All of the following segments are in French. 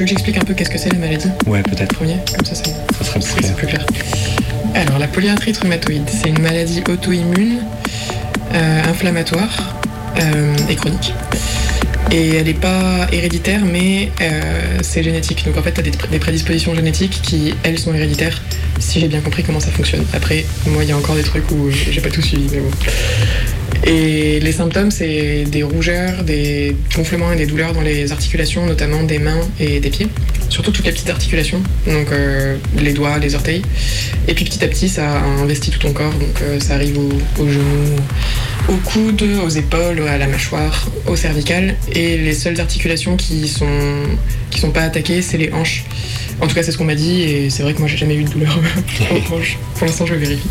veux que j'explique un peu qu'est-ce que c'est la maladie Ouais, peut-être. Premier, comme ça, c'est Ça sera plus c'est clair. plus clair. Alors, la polyarthrite rhumatoïde, c'est une maladie auto-immune, euh, inflammatoire euh, et chronique. Et elle n'est pas héréditaire, mais euh, c'est génétique. Donc en fait, tu as des, des prédispositions génétiques qui, elles, sont héréditaires, si j'ai bien compris comment ça fonctionne. Après, moi, il y a encore des trucs où j'ai pas tout suivi, mais bon. Et les symptômes, c'est des rougeurs, des gonflements et des douleurs dans les articulations, notamment des mains et des pieds. Surtout toutes les petites articulations, donc euh, les doigts, les orteils. Et puis petit à petit, ça investit tout ton corps, donc euh, ça arrive aux, aux genoux, aux coudes, aux épaules, à la mâchoire, au cervical. Et les seules articulations qui sont, qui sont pas attaquées, c'est les hanches. En tout cas, c'est ce qu'on m'a dit, et c'est vrai que moi, j'ai jamais eu de douleur aux hanches. Pour l'instant, je vérifie.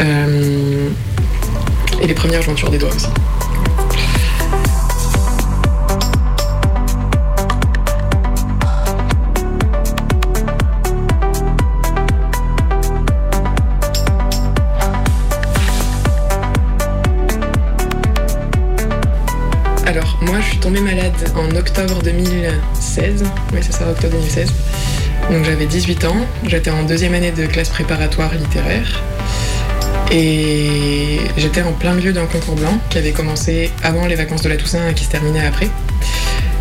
Euh, et les premières jointures des doigts aussi. Alors, moi, je suis tombée malade en octobre 2016. Oui, c'est ça, octobre 2016. Donc, j'avais 18 ans. J'étais en deuxième année de classe préparatoire littéraire. Et j'étais en plein milieu d'un concours blanc qui avait commencé avant les vacances de la Toussaint et qui se terminait après.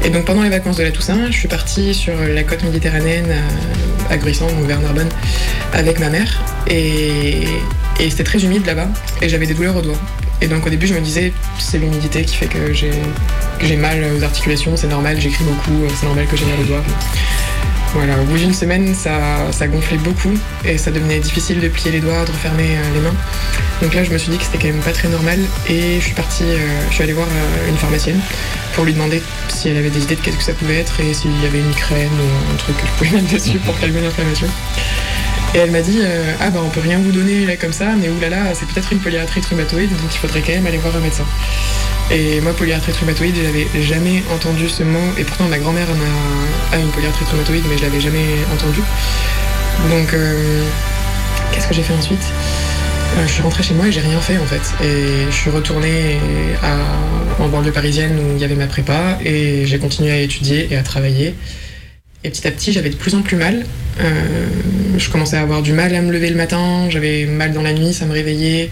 Et donc pendant les vacances de la Toussaint, je suis partie sur la côte méditerranéenne à, à Gruissant, donc vers Narbonne, avec ma mère. Et, et c'était très humide là-bas et j'avais des douleurs aux doigts. Et donc au début, je me disais, c'est l'humidité qui fait que j'ai mal aux articulations, c'est normal, j'écris beaucoup, c'est normal que j'ai mal aux doigts. Voilà, au bout d'une semaine, ça, ça gonflait beaucoup et ça devenait difficile de plier les doigts, de refermer euh, les mains. Donc là, je me suis dit que c'était quand même pas très normal et je suis partie, euh, je suis allée voir euh, une pharmacienne pour lui demander si elle avait des idées de qu'est-ce que ça pouvait être et s'il y avait une crème ou un truc que je pouvais mettre dessus pour calmer l'inflammation. Et elle m'a dit euh, Ah bah on peut rien vous donner là comme ça, mais oulala, c'est peut-être une polyarthrite rhumatoïde, donc il faudrait quand même aller voir un médecin. Et moi, polyarthrite rhumatoïde, je n'avais jamais entendu ce mot, et pourtant ma grand-mère a une polyarthrite rhumatoïde, mais je l'avais jamais entendu. Donc, euh, qu'est-ce que j'ai fait ensuite? Euh, Je suis rentrée chez moi et j'ai rien fait en fait. Et je suis retournée à- en banlieue parisienne où il y avait ma prépa, et j'ai continué à étudier et à travailler. Et petit à petit, j'avais de plus en plus mal. Euh, je commençais à avoir du mal à me lever le matin, j'avais mal dans la nuit, ça me réveillait.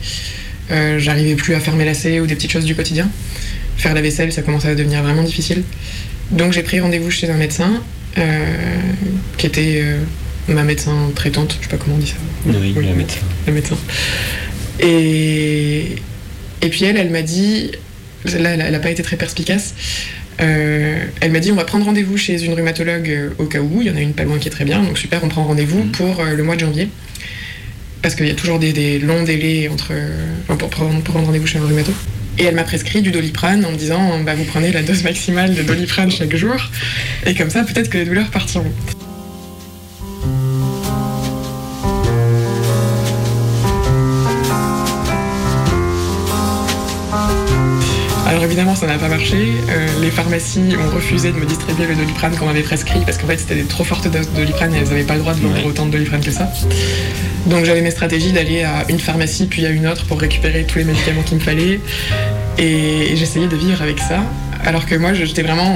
Euh, J'arrivais plus à faire mes lacets ou des petites choses du quotidien. Faire la vaisselle, ça commençait à devenir vraiment difficile. Donc j'ai pris rendez-vous chez un médecin euh, qui était euh, ma médecin traitante, je sais pas comment on dit ça. Oui, Oui. la médecin. La médecin. Et, et puis elle, elle m'a dit, là, elle n'a pas été très perspicace. Euh, elle m'a dit on va prendre rendez-vous chez une rhumatologue euh, au cas où, il y en a une pas loin qui est très bien, donc super, on prend rendez-vous Mhm. pour euh, le mois de janvier. Parce qu'il y a toujours des, longs délais entre, euh, pour prendre, pour prendre rendez-vous chez un rhumato. Et elle m'a prescrit du doliprane en me disant bah, vous prenez la dose maximale de doliprane chaque jour, et comme ça peut-être que les douleurs partiront. Évidemment, ça n'a pas marché. Euh, les pharmacies ont refusé de me distribuer le doliprane qu'on m'avait prescrit parce qu'en fait, c'était des trop fortes doses de doliprane et elles n'avaient pas le droit de vendre Ouais. autant de doliprane que ça. Donc j'avais mes stratégies d'aller à une pharmacie puis à une autre pour récupérer tous les médicaments qu'il me fallait. Et, et j'essayais de vivre avec ça. Alors que moi, j'étais vraiment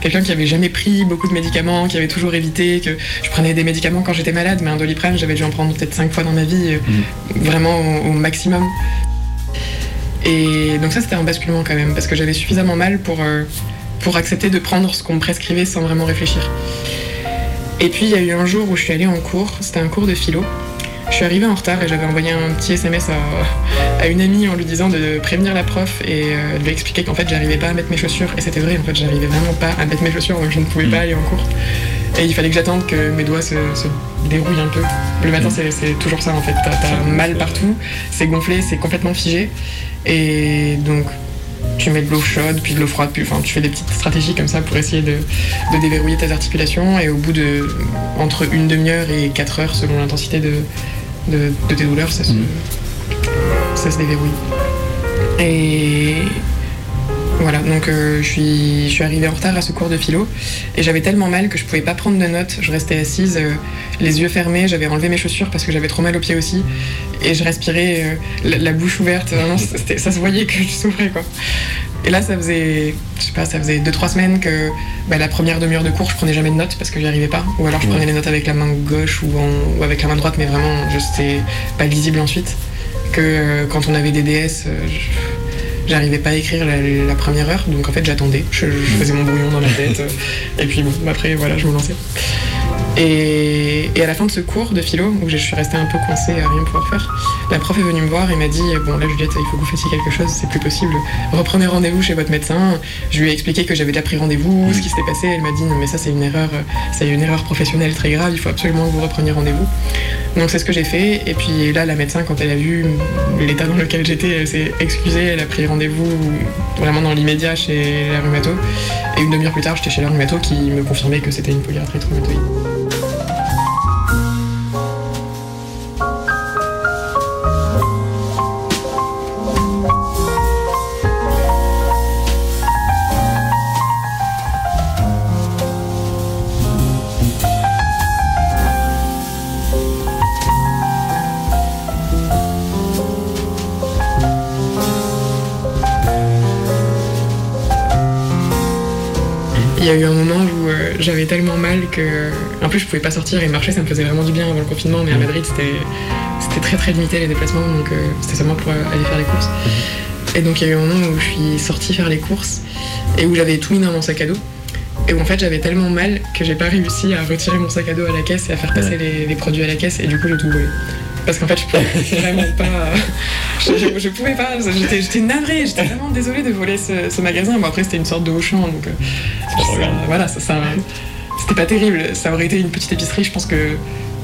quelqu'un qui avait jamais pris beaucoup de médicaments, qui avait toujours évité, que je prenais des médicaments quand j'étais malade, mais un doliprane, j'avais dû en prendre peut-être cinq fois dans ma vie, euh, vraiment au, au maximum. Et donc ça, c'était un basculement quand même, parce que j'avais suffisamment mal pour, euh, pour accepter de prendre ce qu'on me prescrivait sans vraiment réfléchir. Et puis, il y a eu un jour où je suis allée en cours, c'était un cours de philo. Je suis arrivée en retard et j'avais envoyé un petit SMS à, à une amie en lui disant de prévenir la prof et euh, de lui expliquer qu'en fait, j'arrivais pas à mettre mes chaussures. Et c'était vrai, en fait, j'arrivais vraiment pas à mettre mes chaussures, donc je ne pouvais Mm. pas aller en cours. Et il fallait que j'attende que mes doigts se, se dérouillent un peu. Le matin, c'est- toujours ça en fait. T'as mal partout, c'est gonflé, c'est complètement figé. Et donc, tu mets de l'eau chaude, puis de l'eau froide, puis enfin, tu fais des petites stratégies comme ça pour essayer de, de déverrouiller tes articulations. Et au bout de entre une demi-heure et quatre heures, selon l'intensité de, de, de tes douleurs, ça se, Mm. ça se déverrouille. Et, Voilà, donc euh, je, suis, je suis arrivée en retard à ce cours de philo et j'avais tellement mal que je pouvais pas prendre de notes. Je restais assise, euh, les yeux fermés, j'avais enlevé mes chaussures parce que j'avais trop mal aux pieds aussi et je respirais euh, la, la bouche ouverte. Vraiment, ça se voyait que je souffrais quoi. Et là, ça faisait, je sais pas, ça faisait 2-3 semaines que bah, la première demi-heure de cours, je prenais jamais de notes parce que j'y arrivais pas. Ou alors je prenais les notes avec la main gauche ou, en- ou avec la main droite, mais vraiment, je- c'était pas lisible ensuite. Que quand on avait des DS, je- j'arrivais pas à écrire la, la première heure, donc en fait j'attendais. Je, je faisais mon brouillon dans ma tête. et puis bon, après, voilà, je me lançais. Et, et à la fin de ce cours de philo, où je suis restée un peu coincée à rien pouvoir faire, la prof est venue me voir et m'a dit Bon, là, Juliette, il faut que vous fassiez quelque chose, c'est plus possible. Reprenez rendez-vous chez votre médecin. Je lui ai expliqué que j'avais déjà pris rendez-vous, ce qui s'était passé. Elle m'a dit Non, mais ça, c'est une erreur, c'est une erreur professionnelle très grave, il faut absolument que vous repreniez rendez-vous. Donc, c'est ce que j'ai fait. Et puis là, la médecin, quand elle a vu l'état dans lequel j'étais, elle s'est excusée, elle a pris rendez-vous vraiment dans l'immédiat chez la rhumato. Et une demi-heure plus tard, j'étais chez la rhumato qui me confirmait que c'était une polyarthrite rhumatoïde. J'avais tellement mal que. En plus, je pouvais pas sortir et marcher, ça me faisait vraiment du bien avant le confinement, mais à Madrid, c'était c'était très très limité les déplacements, donc euh, c'était seulement pour euh, aller faire les courses. Et donc, il y a eu un moment où je suis sortie faire les courses et où j'avais tout mis dans mon sac à dos. Et où en fait, j'avais tellement mal que j'ai pas réussi à retirer mon sac à dos à la caisse et à faire passer Ouais. les, les produits à la caisse, et du coup, j'ai tout volé. Parce qu'en fait, je pouvais vraiment pas. Je, je- je pouvais pas. J'étais navrée. J'étais vraiment désolée de voler ce, ce magasin. Bon, après, c'était une sorte de Auchan, donc. euh, ça- regarde. voilà, ça, ça- c'était pas terrible. Ça aurait été une petite épicerie. Je pense que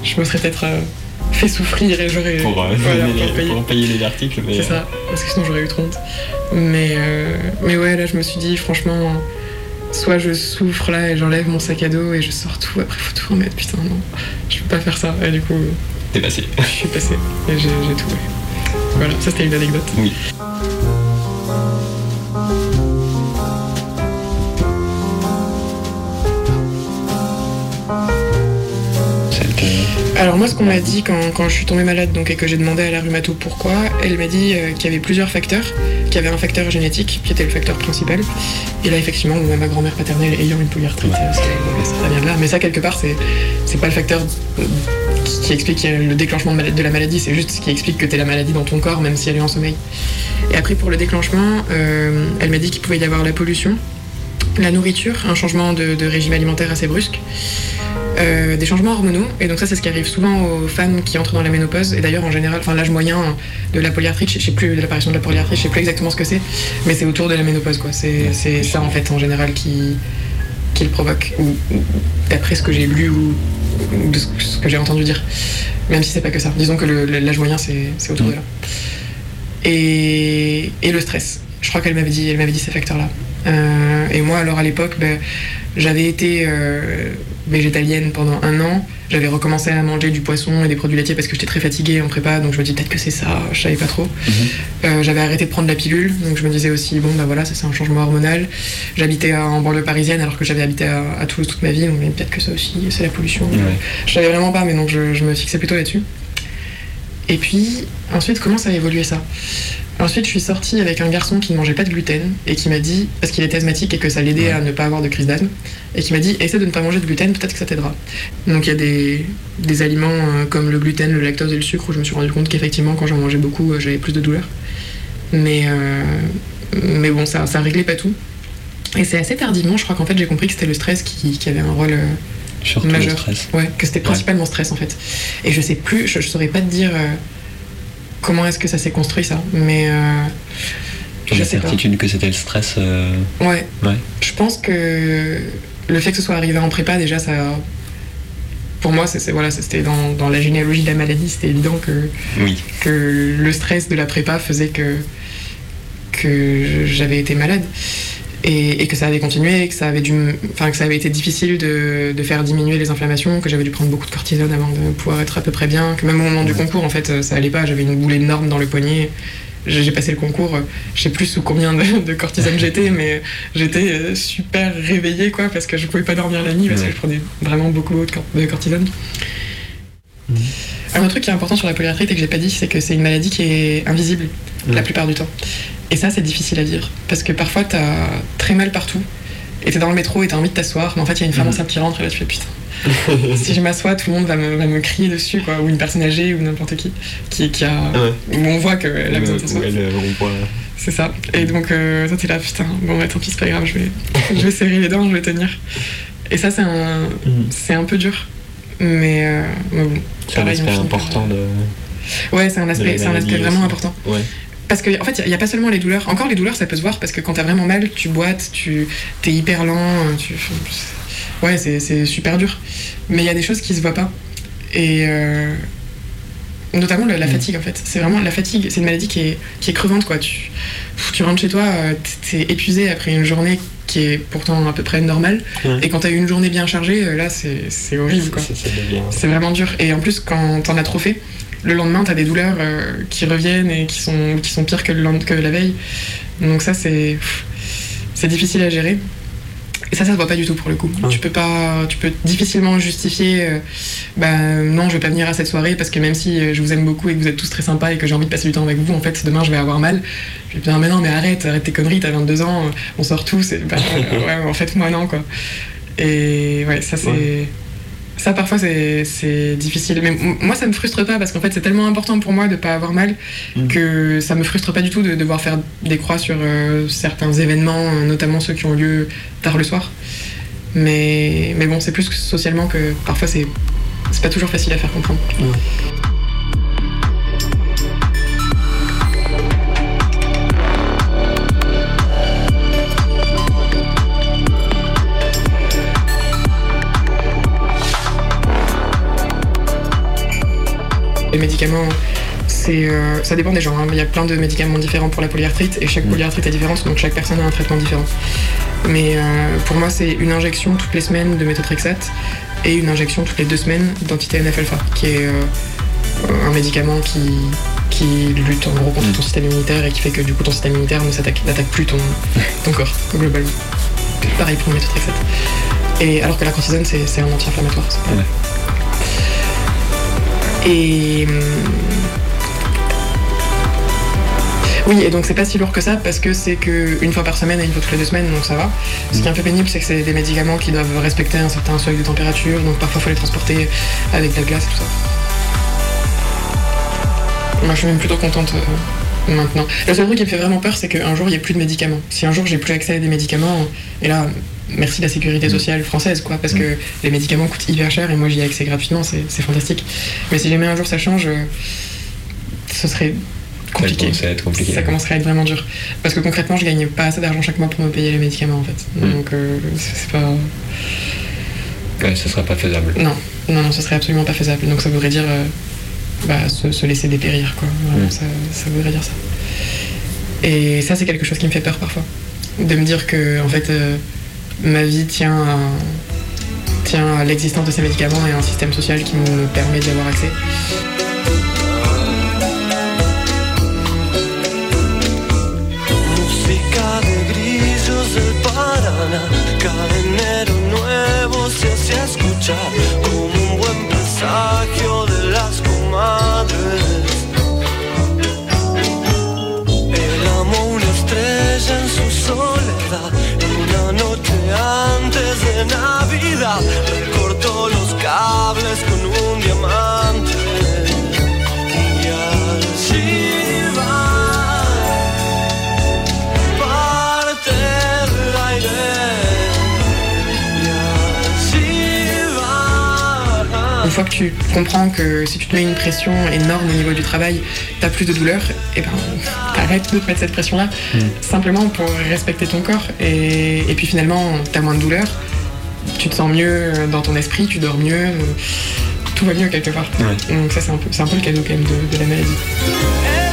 je me serais peut-être euh, fait souffrir et j'aurais. Pour, euh, voilà, donner pour les, payer. pour payer les articles. Mais, C'est ça, parce que sinon j'aurais eu trop honte. Mais, euh, mais ouais, là je me suis dit, franchement, soit je souffre là et j'enlève mon sac à dos et je sors tout, après faut tout remettre, putain, non, je peux pas faire ça. Et du coup, T'es passé. je suis passée et j'ai j'ai tout. Voilà, ça c'était une anecdote. Oui. Alors moi, ce qu'on m'a dit quand, quand je suis tombée malade donc, et que j'ai demandé à la rhumato pourquoi, elle m'a dit euh, qu'il y avait plusieurs facteurs, qu'il y avait un facteur génétique qui était le facteur principal. Et là, effectivement, ma grand-mère paternelle ayant une polyarthrite, Ouais. euh, ça, vient de là. Mais ça, quelque part, c'est pas le facteur euh, qui, qui explique le déclenchement de, la maladie, c'est juste ce qui explique que t'es la maladie dans ton corps, même si elle est en sommeil. Et après, pour le déclenchement, euh, elle m'a dit qu'il pouvait y avoir la pollution, la nourriture, un changement de, de régime alimentaire assez brusque. Euh, des changements hormonaux. Et donc ça, c'est ce qui arrive souvent aux femmes qui entrent dans la ménopause. Et d'ailleurs, en général, enfin l'âge moyen de la polyarthrite, je sais plus de l'apparition de la polyarthrite, je sais plus exactement ce que c'est, mais c'est autour de la ménopause, quoi. C'est c'est ça en fait en général qui qui le provoque, ou, ou d'après ce que j'ai lu ou, ou de ce, que j'ai entendu dire. Même si c'est pas que ça. Disons que le- l'âge moyen, c'est c'est autour de là. Et, et le stress. Je crois qu'elle m'avait dit, elle m'avait dit ces facteurs-là. Euh, et moi, alors à l'époque, ben, j'avais été euh, végétalienne pendant un an. J'avais recommencé à manger du poisson et des produits laitiers parce que j'étais très fatiguée en prépa, donc je me dis peut-être que c'est ça, je savais pas trop. Mhm. Euh, j'avais arrêté de prendre la pilule, donc je me disais aussi, bon bah voilà, ça c'est un changement hormonal. J'habitais en banlieue parisienne alors que j'avais habité à, à Toulouse toute ma vie, donc peut-être que ça aussi, c'est la pollution. Je savais vraiment pas, mais donc je, je me fixais plutôt là-dessus. Et puis, ensuite, comment ça a évolué ça? Ensuite, je suis sortie avec un garçon qui ne mangeait pas de gluten et qui m'a dit, parce qu'il était asthmatique et que ça l'aidait Ouais. à ne pas avoir de crise d'asthme, et qui m'a dit essaie de ne pas manger de gluten, peut-être que ça t'aidera. Donc il y a des, des aliments euh, comme le gluten, le lactose et le sucre où je me suis rendu compte qu'effectivement, quand j'en mangeais beaucoup, euh, j'avais plus de douleur. Mais, euh, mais bon, ça, ça réglait pas tout. Et c'est assez tardivement, je crois qu'en fait, j'ai compris que c'était le stress qui, qui avait un rôle. Surtout le Majeur. stress. Ouais, que c'était principalement stress en fait. Et je sais plus, je, je saurais pas te dire euh, comment est-ce que ça s'est construit ça, mais euh, J'ai certitude que c'était le stress. euh, Ouais, Ouais. je pense que le fait que ce soit arrivé en prépa déjà ça. Pour moi, c'est- c'est- voilà, c'était dans, dans la généalogie de la maladie, c'était évident que, Oui. que le stress de la prépa faisait que, que j'avais été malade. Et, que ça avait continué, que ça avait, dû, enfin, que ça avait été difficile de, de, faire diminuer les inflammations, que j'avais dû prendre beaucoup de cortisone avant de pouvoir être à peu près bien, que même au moment du concours, en fait, ça allait pas, j'avais une boule énorme dans le poignet. J'ai passé le concours, je sais plus sous combien de, cortisone j'étais, mais j'étais euh, super réveillée, quoi, parce que je pouvais pas dormir la nuit, parce que je prenais vraiment beaucoup de cortisone. Un autre truc qui est important sur la polyarthrite et que j'ai pas dit, c'est que c'est une maladie qui est invisible la plupart du temps. Et ça, c'est difficile à vivre. Parce que parfois, t'as très mal partout. Et t'es dans le métro et t'as envie de t'asseoir. Mais en fait, il y a une femme enceinte qui rentre et là, tu fais putain. si je m'assois, tout le monde va me, va me, crier dessus, quoi. Ou une personne âgée ou n'importe qui, qui. qui, a. Où on voit qu'elle a besoin de s'asseoir. C'est ça. Et donc, euh, toi, t'es là, putain, bon, bah, tant pis, c'est pas grave, je vais, je vais serrer les dents, je vais tenir. Et ça, c'est un, mm. c'est un peu dur. Mais, euh, bon. C'est un aspect important de. Ouais, c'est un aspect, c'est un aspect vraiment important. Ouais. Parce qu'en en fait, il n'y a, pas seulement les douleurs. Encore les douleurs, ça peut se voir parce que quand t'as vraiment mal, tu boites, tu es hyper lent. Tu... Ouais, c'est super dur. Mais il y a des choses qui se voient pas. Et euh, notamment la, mm. fatigue, en fait. C'est vraiment la fatigue. C'est une maladie qui est, qui est crevante, quoi. Tu, tu rentres chez toi, euh, t'es épuisé après une journée qui est pourtant à peu près normale. Et quand t'as eu une journée bien chargée, euh, là, c'est horrible, quoi. C'est vraiment dur. Et en plus, quand t'en as trop fait, le lendemain, tu as des douleurs euh, qui reviennent et qui sont, qui sont pires que, le, que la veille. Donc ça, c'est difficile à gérer. Et ça, ça se voit pas du tout pour le coup. Tu peux pas, tu peux difficilement justifier, euh, bah non, je vais pas venir à cette soirée parce que même si euh, je vous aime beaucoup et que vous êtes tous très sympas et que j'ai envie de passer du temps avec vous, en fait, demain je vais avoir mal. Je vais dire, mais non, mais arrête, arrête tes conneries, t'as 22 ans, on sort tous. Et, bah, ouais, en fait, moi non, quoi. Et ouais, ça c'est. Ça, parfois, c'est difficile. Mais moi, ça me frustre pas parce qu'en fait, c'est tellement important pour moi de pas avoir mal mm. que ça me frustre pas du tout de devoir faire des croix sur euh, certains événements, notamment ceux qui ont lieu tard le soir. Mais, mais bon, c'est plus socialement que parfois, c'est pas toujours facile à faire comprendre. Les médicaments, c'est, euh, ça dépend des gens. Hein. Il y a plein de médicaments différents pour la polyarthrite et chaque mm. polyarthrite est différente, donc chaque personne a un traitement différent. Mais euh, pour moi, c'est une injection toutes les semaines de méthotrexate et une injection toutes les deux semaines d'entité NF-alpha, qui est euh, un médicament qui, qui lutte en gros contre mm. ton système immunitaire et qui fait que du coup ton système immunitaire ne s'attaque, n'attaque plus ton, ton corps globalement. Pareil pour le méthotrexate. Et alors que la cortisone, c'est, un anti-inflammatoire. Et. Hum, oui, et donc c'est pas si lourd que ça parce que c'est qu'une fois par semaine et une fois toutes les deux semaines, donc ça va. Ce qui est un peu pénible, c'est que c'est des médicaments qui doivent respecter un certain seuil de température, donc parfois il faut les transporter avec de la glace et tout ça. Moi je suis même plutôt contente euh, maintenant. Le seul truc qui me fait vraiment peur, c'est qu'un jour il n'y ait plus de médicaments. Si un jour j'ai plus accès à des médicaments, et là, merci la sécurité sociale française, quoi, parce que les médicaments coûtent hyper cher et moi j'y ai accès gratuitement, c'est fantastique. Mais si jamais un jour ça change, euh, ce serait compliqué. Ça, compliqué. ça commencerait à être vraiment dur. Parce que concrètement, je gagne pas assez d'argent chaque mois pour me payer les médicaments en fait. Hmm. Donc euh, c'est pas. Ouais, ce serait pas faisable. Non, non, non, ce serait absolument pas faisable. Donc ça voudrait dire euh, bah, se, laisser dépérir, quoi. Hmm. ça, ça voudrait dire ça. Et ça, c'est quelque chose qui me fait peur parfois. De me dire que, en fait, ma vie tient à, tient à l'existence de ces médicaments et à un système social qui me permet d'y avoir accès. Fois que tu comprends que si tu te mets une pression énorme au niveau du travail, tu as plus de douleur, et eh ben arrête de te mettre cette pression-là, mm. simplement pour respecter ton corps. Et, puis finalement, tu as moins de douleur, tu te sens mieux dans ton esprit, tu dors mieux, tout va mieux quelque part. Donc ça, c'est un, peu, un peu le cadeau quand même de, de la maladie.